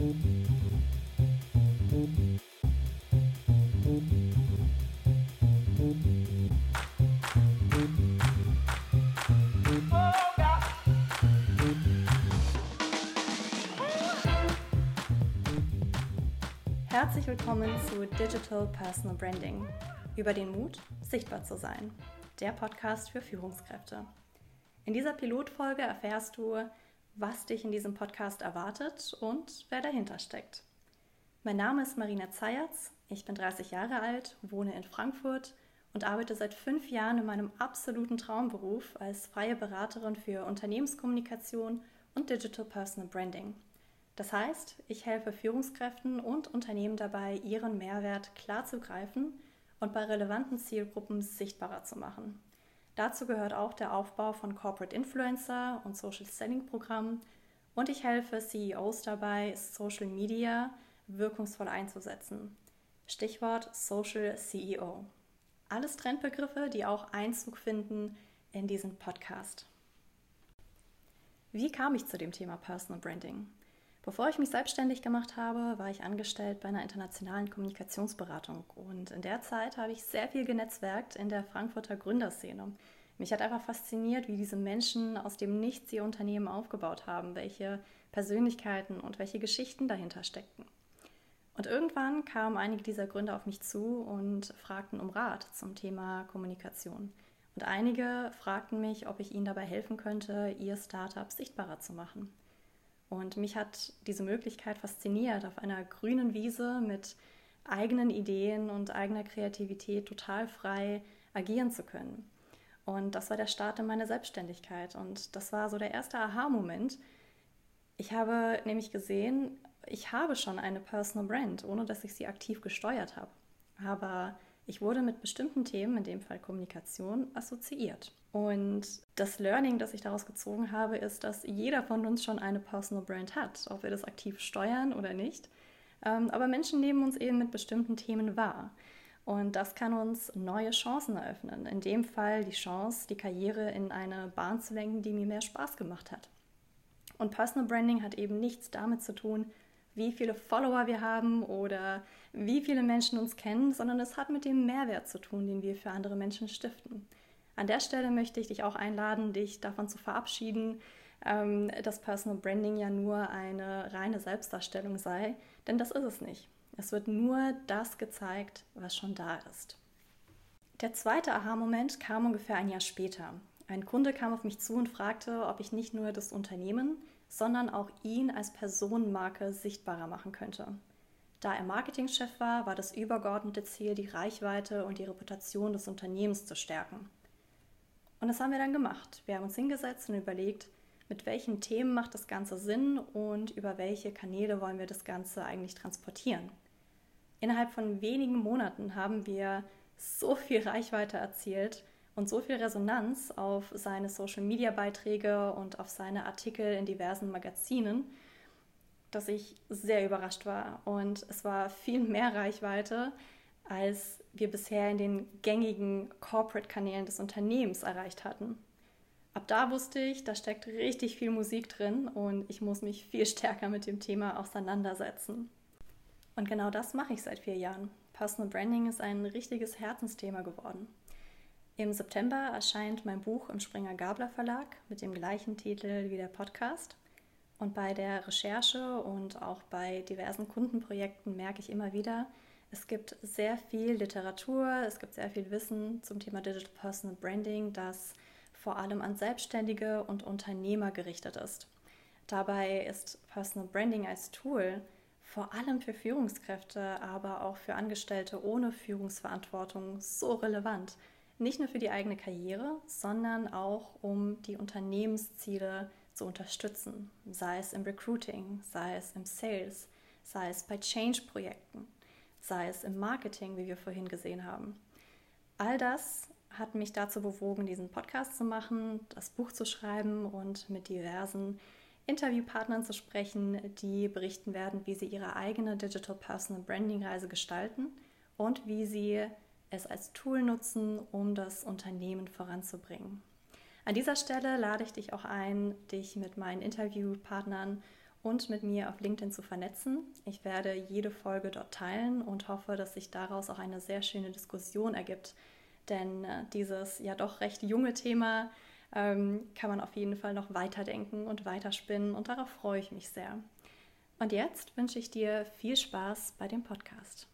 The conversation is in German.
Herzlich willkommen zu Digital Personal Branding. Über den Mut, sichtbar zu sein. Der Podcast für Führungskräfte. In dieser Pilotfolge erfährst du, was dich in diesem Podcast erwartet und wer dahinter steckt. Mein Name ist Marina Zayatz, ich bin 30 Jahre alt, wohne in Frankfurt und arbeite seit fünf Jahren in meinem absoluten Traumberuf als freie Beraterin für Unternehmenskommunikation und Digital Personal Branding. Das heißt, ich helfe Führungskräften und Unternehmen dabei, ihren Mehrwert klar zu greifen und bei relevanten Zielgruppen sichtbarer zu machen. Dazu gehört auch der Aufbau von Corporate Influencer und Social Selling Programmen und ich helfe CEOs dabei, Social Media wirkungsvoll einzusetzen. Stichwort Social CEO. Alles Trendbegriffe, die auch Einzug finden in diesen Podcast. Wie kam ich zu dem Thema Personal Branding? Bevor ich mich selbstständig gemacht habe, war ich angestellt bei einer internationalen Kommunikationsberatung und in der Zeit habe ich sehr viel genetzwerkt in der Frankfurter Gründerszene. Mich hat einfach fasziniert, wie diese Menschen aus dem Nichts ihr Unternehmen aufgebaut haben, welche Persönlichkeiten und welche Geschichten dahinter steckten. Und irgendwann kamen einige dieser Gründer auf mich zu und fragten um Rat zum Thema Kommunikation. Und einige fragten mich, ob ich ihnen dabei helfen könnte, ihr Startup sichtbarer zu machen. Und mich hat diese Möglichkeit fasziniert, auf einer grünen Wiese mit eigenen Ideen und eigener Kreativität total frei agieren zu können. Und das war der Start in meiner Selbstständigkeit. Und das war so der erste Aha-Moment. Ich habe nämlich gesehen, ich habe schon eine Personal Brand, ohne dass ich sie aktiv gesteuert habe. Aber ich wurde mit bestimmten Themen, in dem Fall Kommunikation, assoziiert. Und das Learning, das ich daraus gezogen habe, ist, dass jeder von uns schon eine Personal Brand hat, ob wir das aktiv steuern oder nicht. Ähm, aber Menschen nehmen uns eben mit bestimmten Themen wahr. Und das kann uns neue Chancen eröffnen. In dem Fall die Chance, die Karriere in eine Bahn zu lenken, die mir mehr Spaß gemacht hat. Und Personal Branding hat eben nichts damit zu tun, wie viele Follower wir haben oder wie viele Menschen uns kennen, sondern es hat mit dem Mehrwert zu tun, den wir für andere Menschen stiften. An der Stelle möchte ich dich auch einladen, dich davon zu verabschieden, ähm, dass Personal Branding ja nur eine reine Selbstdarstellung sei, denn das ist es nicht. Es wird nur das gezeigt, was schon da ist. Der zweite Aha-Moment kam ungefähr ein Jahr später. Ein Kunde kam auf mich zu und fragte, ob ich nicht nur das Unternehmen, sondern auch ihn als Personenmarke sichtbarer machen könnte. Da er Marketingchef war, war das übergeordnete Ziel, die Reichweite und die Reputation des Unternehmens zu stärken. Und das haben wir dann gemacht. Wir haben uns hingesetzt und überlegt, mit welchen Themen macht das Ganze Sinn und über welche Kanäle wollen wir das Ganze eigentlich transportieren. Innerhalb von wenigen Monaten haben wir so viel Reichweite erzielt, und so viel Resonanz auf seine Social-Media-Beiträge und auf seine Artikel in diversen Magazinen, dass ich sehr überrascht war. Und es war viel mehr Reichweite, als wir bisher in den gängigen Corporate-Kanälen des Unternehmens erreicht hatten. Ab da wusste ich, da steckt richtig viel Musik drin und ich muss mich viel stärker mit dem Thema auseinandersetzen. Und genau das mache ich seit vier Jahren. Personal Branding ist ein richtiges Herzensthema geworden. Im September erscheint mein Buch im Springer Gabler Verlag mit dem gleichen Titel wie der Podcast. Und bei der Recherche und auch bei diversen Kundenprojekten merke ich immer wieder, es gibt sehr viel Literatur, es gibt sehr viel Wissen zum Thema Digital Personal Branding, das vor allem an Selbstständige und Unternehmer gerichtet ist. Dabei ist Personal Branding als Tool vor allem für Führungskräfte, aber auch für Angestellte ohne Führungsverantwortung so relevant, nicht nur für die eigene Karriere, sondern auch um die Unternehmensziele zu unterstützen, sei es im Recruiting, sei es im Sales, sei es bei Change-Projekten, sei es im Marketing, wie wir vorhin gesehen haben. All das hat mich dazu bewogen, diesen Podcast zu machen, das Buch zu schreiben und mit diversen Interviewpartnern zu sprechen, die berichten werden, wie sie ihre eigene Digital Personal Branding Reise gestalten und wie sie es als Tool nutzen, um das Unternehmen voranzubringen. An dieser Stelle lade ich dich auch ein, dich mit meinen Interviewpartnern und mit mir auf LinkedIn zu vernetzen. Ich werde jede Folge dort teilen und hoffe, dass sich daraus auch eine sehr schöne Diskussion ergibt. Denn äh, dieses ja doch recht junge Thema ähm, kann man auf jeden Fall noch weiterdenken und weiterspinnen und darauf freue ich mich sehr. Und jetzt wünsche ich dir viel Spaß bei dem Podcast.